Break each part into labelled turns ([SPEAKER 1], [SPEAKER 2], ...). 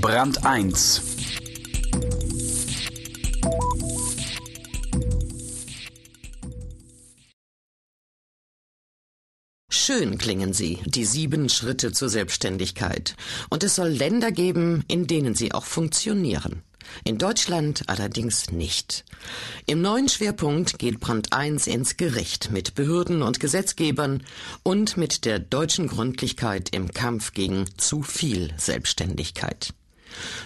[SPEAKER 1] Brand 1
[SPEAKER 2] Schön klingen sie, die sieben Schritte zur Selbstständigkeit. Und es soll Länder geben, in denen sie auch funktionieren. In Deutschland allerdings nicht. Im neuen Schwerpunkt geht Brand 1 ins Gericht mit Behörden und Gesetzgebern und mit der deutschen Gründlichkeit im Kampf gegen zu viel Selbstständigkeit.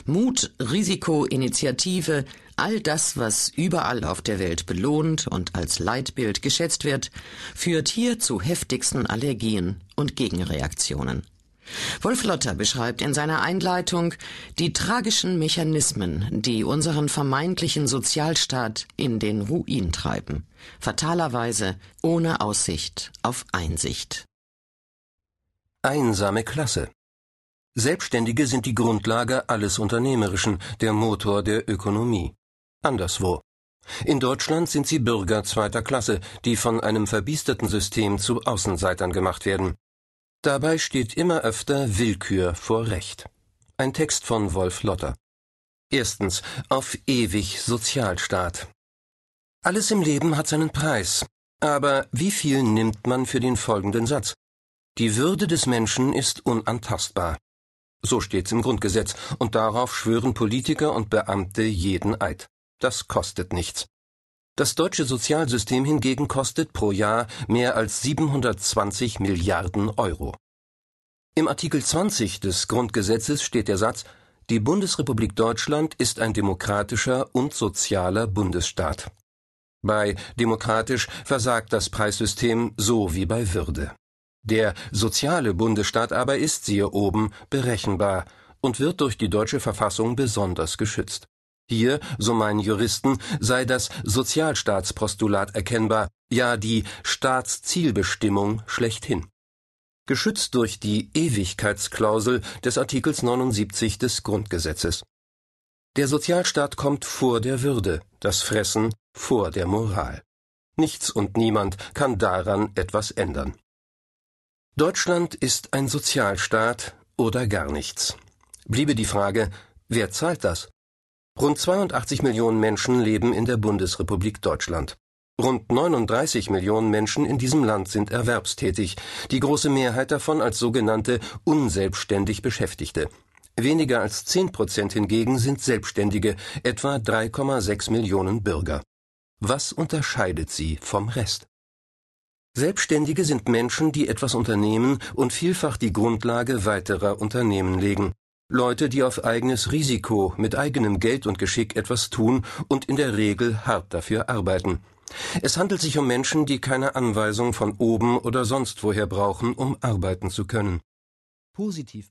[SPEAKER 2] Mut, Risiko, Initiative, all das, was überall auf der Welt belohnt und als Leitbild geschätzt wird, führt hier zu heftigsten Allergien und Gegenreaktionen. Wolf Lotter beschreibt in seiner Einleitung die tragischen Mechanismen, die unseren vermeintlichen Sozialstaat in den Ruin treiben, fatalerweise ohne Aussicht auf Einsicht.
[SPEAKER 3] Einsame Klasse. Selbstständige sind die Grundlage alles Unternehmerischen, der Motor der Ökonomie. Anderswo. In Deutschland sind sie Bürger zweiter Klasse, die von einem verbiesterten System zu Außenseitern gemacht werden. Dabei steht immer öfter Willkür vor Recht. Ein Text von Wolf Lotter. Erstens. Auf ewig Sozialstaat. Alles im Leben hat seinen Preis. Aber wie viel nimmt man für den folgenden Satz? Die Würde des Menschen ist unantastbar. So steht's im Grundgesetz, und darauf schwören Politiker und Beamte jeden Eid. Das kostet nichts. Das deutsche Sozialsystem hingegen kostet pro Jahr mehr als 720 Milliarden Euro. Im Artikel 20 des Grundgesetzes steht der Satz Die Bundesrepublik Deutschland ist ein demokratischer und sozialer Bundesstaat. Bei demokratisch versagt das Preissystem so wie bei Würde. Der soziale Bundesstaat aber ist, siehe oben, berechenbar und wird durch die deutsche Verfassung besonders geschützt. Hier, so meinen Juristen, sei das Sozialstaatspostulat erkennbar, ja die Staatszielbestimmung schlechthin. Geschützt durch die Ewigkeitsklausel des Artikels 79 des Grundgesetzes. Der Sozialstaat kommt vor der Würde, das Fressen vor der Moral. Nichts und niemand kann daran etwas ändern. Deutschland ist ein Sozialstaat oder gar nichts. Bliebe die Frage, wer zahlt das? Rund 82 Millionen Menschen leben in der Bundesrepublik Deutschland. Rund 39 Millionen Menschen in diesem Land sind erwerbstätig, die große Mehrheit davon als sogenannte unselbstständig Beschäftigte. Weniger als 10 Prozent hingegen sind Selbstständige, etwa 3,6 Millionen Bürger. Was unterscheidet sie vom Rest? Selbstständige sind Menschen, die etwas unternehmen und vielfach die Grundlage weiterer Unternehmen legen. Leute, die auf eigenes Risiko, mit eigenem Geld und Geschick etwas tun und in der Regel hart dafür arbeiten. Es handelt sich um Menschen, die keine Anweisung von oben oder sonst woher brauchen, um arbeiten zu können. Positiv